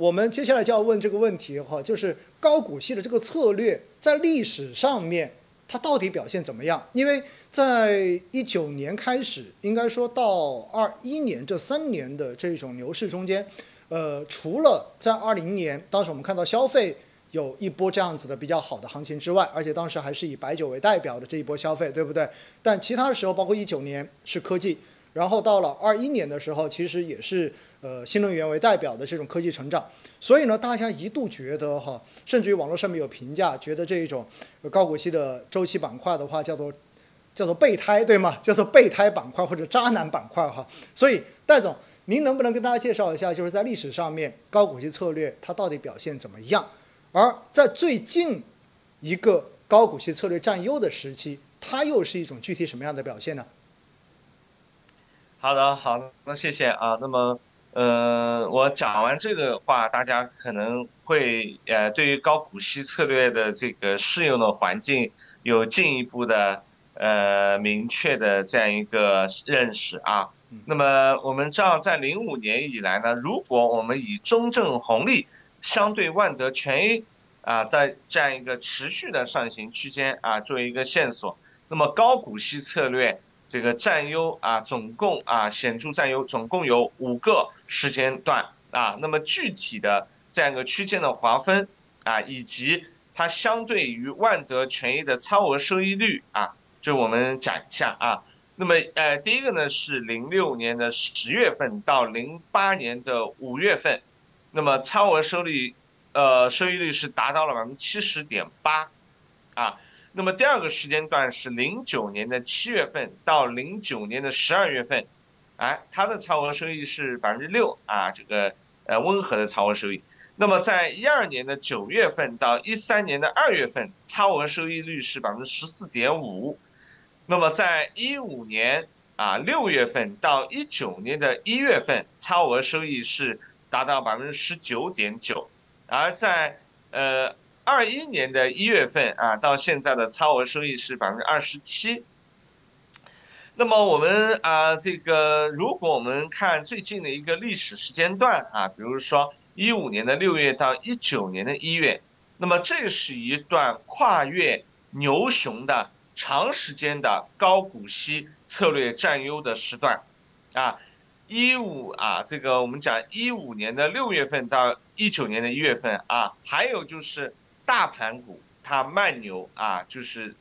我们接下来就要问这个问题哈，就是高股息的这个策略在历史上面它到底表现怎么样？因为在一九年开始，应该说到二一年这三年的这种牛市中间，呃，除了在二零年，当时我们看到消费有一波这样子的比较好的行情之外，而且当时还是以白酒为代表的这一波消费，对不对？但其他的时候，包括一九年是科技，然后到了二一年的时候，其实也是。呃，新能源为代表的这种科技成长，所以呢，大家一度觉得哈，甚至于网络上面有评价，觉得这一种高股息的周期板块的话，叫做叫做备胎，对吗？叫做备胎板块或者渣男板块哈。所以，戴总，您能不能跟大家介绍一下，就是在历史上面高股息策略它到底表现怎么样？而在最近一个高股息策略占优的时期，它又是一种具体什么样的表现呢？好的，好的，那谢谢啊。那么。呃，我讲完这个话，大家可能会呃，对于高股息策略的这个适用的环境有进一步的呃明确的这样一个认识啊。那么我们知道，在零五年以来呢，如果我们以中证红利相对万德全 A 啊，在这样一个持续的上行区间啊，作为一个线索，那么高股息策略。这个占优啊，总共啊显著占优，总共有五个时间段啊。那么具体的这样一个区间的划分啊，以及它相对于万德权益的超额收益率啊，就我们讲一下啊。那么呃，第一个呢是零六年的十月份到零八年的五月份，那么超额收益呃收益率是达到了百分之七十点八啊。那么第二个时间段是零九年的七月份到零九年的十二月份，哎，它的超额收益是百分之六啊，这个呃温和的超额收益。那么在一二年的九月份到一三年的二月份，超额收益率是百分之十四点五。那么在一五年啊六月份到一九年的一月份，超额收益是达到百分之十九点九，而在呃。二一年的一月份啊，到现在的超额收益是百分之二十七。那么我们啊，这个如果我们看最近的一个历史时间段啊，比如说一五年的六月到一九年的一月，那么这是一段跨越牛熊的长时间的高股息策略占优的时段啊。一五啊，这个我们讲一五年的六月份到一九年的一月份啊，还有就是。大盘股它慢牛啊，就是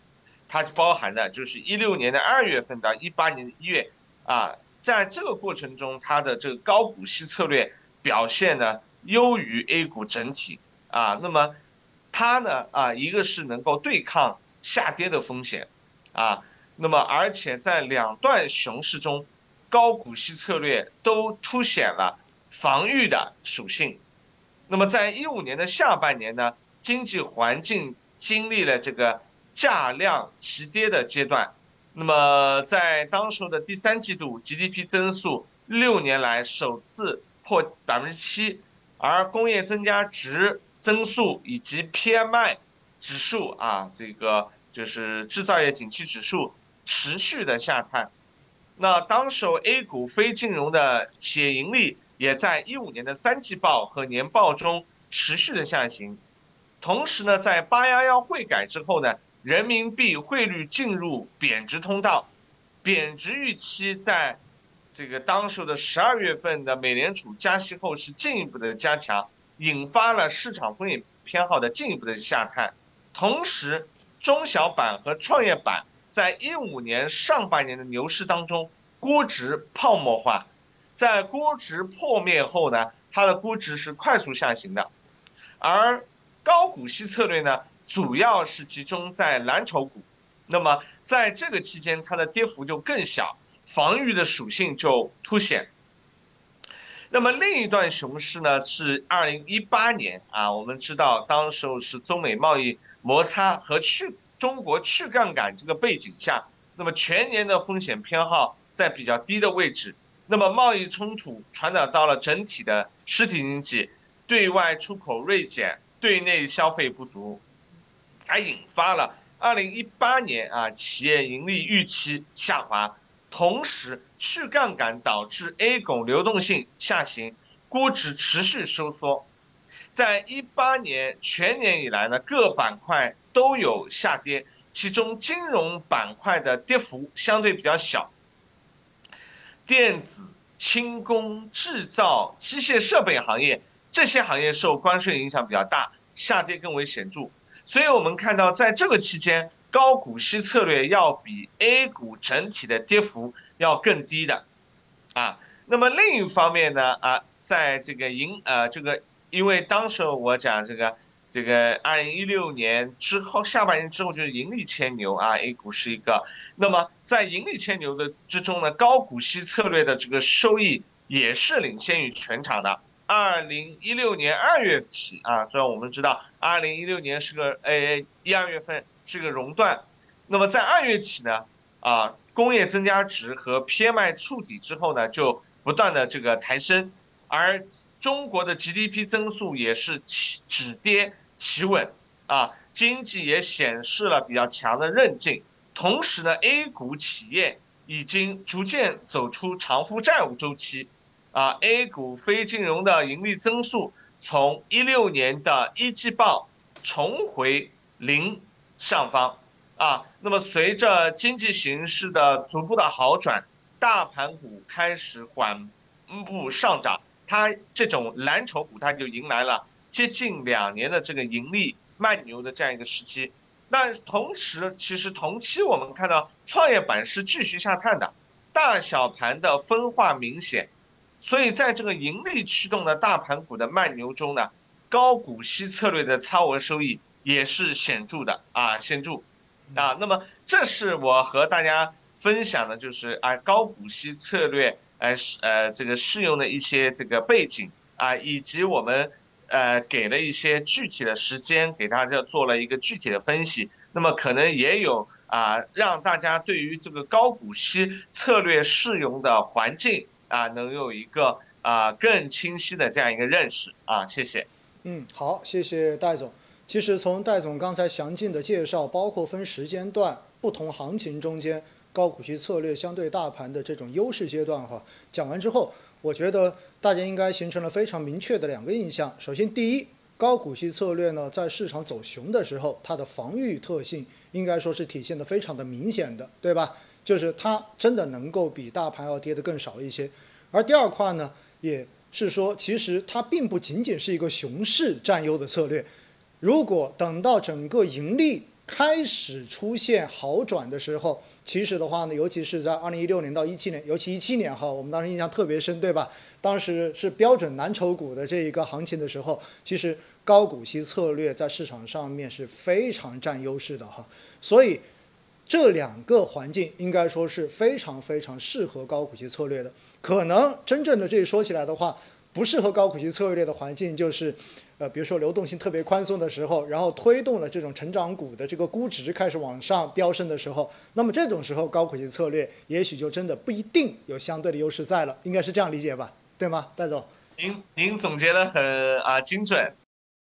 它包含的就是一六年的二月份到一八年的一月啊，在这个过程中，它的这个高股息策略表现呢优于 A 股整体啊。那么它呢啊，一个是能够对抗下跌的风险啊，那么而且在两段熊市中，高股息策略都凸显了防御的属性。那么在一五年的下半年呢？经济环境经历了这个价量齐跌的阶段，那么在当时候的第三季度 GDP 增速六年来首次破百分之七，而工业增加值增速以及 PMI 指数啊，这个就是制造业景气指数持续的下探，那当时 A 股非金融的企业盈利也在一五年的三季报和年报中持续的下行。同时呢，在八幺幺汇改之后呢，人民币汇率进入贬值通道，贬值预期在，这个当时的十二月份的美联储加息后是进一步的加强，引发了市场风险偏好的进一步的下探。同时，中小板和创业板在一五年上半年的牛市当中，估值泡沫化，在估值破灭后呢，它的估值是快速下行的，而。高股息策略呢，主要是集中在蓝筹股，那么在这个期间，它的跌幅就更小，防御的属性就凸显。那么另一段熊市呢，是二零一八年啊，我们知道当时候是中美贸易摩擦和去中国去杠杆这个背景下，那么全年的风险偏好在比较低的位置，那么贸易冲突传导到了整体的实体经济，对外出口锐减。对内消费不足，还引发了二零一八年啊企业盈利预期下滑，同时去杠杆导致 A 股流动性下行，估值持续收缩，在一八年全年以来呢，各板块都有下跌，其中金融板块的跌幅相对比较小，电子、轻工、制造、机械设备行业这些行业受关税影响比较大，下跌更为显著。所以我们看到，在这个期间，高股息策略要比 A 股整体的跌幅要更低的，啊，那么另一方面呢，啊，在这个盈呃这个。因为当时我讲这个，这个二零一六年之后下半年之后就是盈利牵牛啊，A 股是一个。那么在盈利牵牛的之中呢，高股息策略的这个收益也是领先于全场的。二零一六年二月起啊，虽然我们知道二零一六年是个 A A 一二月份是个熔断，那么在二月起呢，啊工业增加值和 PMI 触底之后呢，就不断的这个抬升，而。中国的 GDP 增速也是起止跌企稳啊，经济也显示了比较强的韧劲。同时呢，A 股企业已经逐渐走出偿付债务周期，啊，A 股非金融的盈利增速从一六年的一季报重回零上方，啊，那么随着经济形势的逐步的好转，大盘股开始缓步上涨。它这种蓝筹股，它就迎来了接近两年的这个盈利慢牛的这样一个时期。那同时，其实同期我们看到创业板是继续下探的，大小盘的分化明显。所以在这个盈利驱动的大盘股的慢牛中呢，高股息策略的超额收益也是显著的啊，显著啊。那么这是我和大家分享的，就是啊高股息策略。呃，呃，这个适用的一些这个背景啊，以及我们呃给了一些具体的时间，给大家做了一个具体的分析。那么可能也有啊，让大家对于这个高股息策略适用的环境啊，能有一个啊更清晰的这样一个认识啊。谢谢。嗯，好，谢谢戴总。其实从戴总刚才详尽的介绍，包括分时间段、不同行情中间。高股息策略相对大盘的这种优势阶段，哈，讲完之后，我觉得大家应该形成了非常明确的两个印象。首先，第一，高股息策略呢，在市场走熊的时候，它的防御特性应该说是体现的非常的明显的，对吧？就是它真的能够比大盘要跌得更少一些。而第二块呢，也是说，其实它并不仅仅是一个熊市占优的策略。如果等到整个盈利开始出现好转的时候，其实的话呢，尤其是在二零一六年到一七年，尤其一七年哈，我们当时印象特别深，对吧？当时是标准蓝筹股的这一个行情的时候，其实高股息策略在市场上面是非常占优势的哈。所以这两个环境应该说是非常非常适合高股息策略的。可能真正的这说起来的话，不适合高股息策略的环境就是。呃，比如说流动性特别宽松的时候，然后推动了这种成长股的这个估值开始往上飙升的时候，那么这种时候高股息策略也许就真的不一定有相对的优势在了，应该是这样理解吧？对吗，戴总？您您总结的很啊精准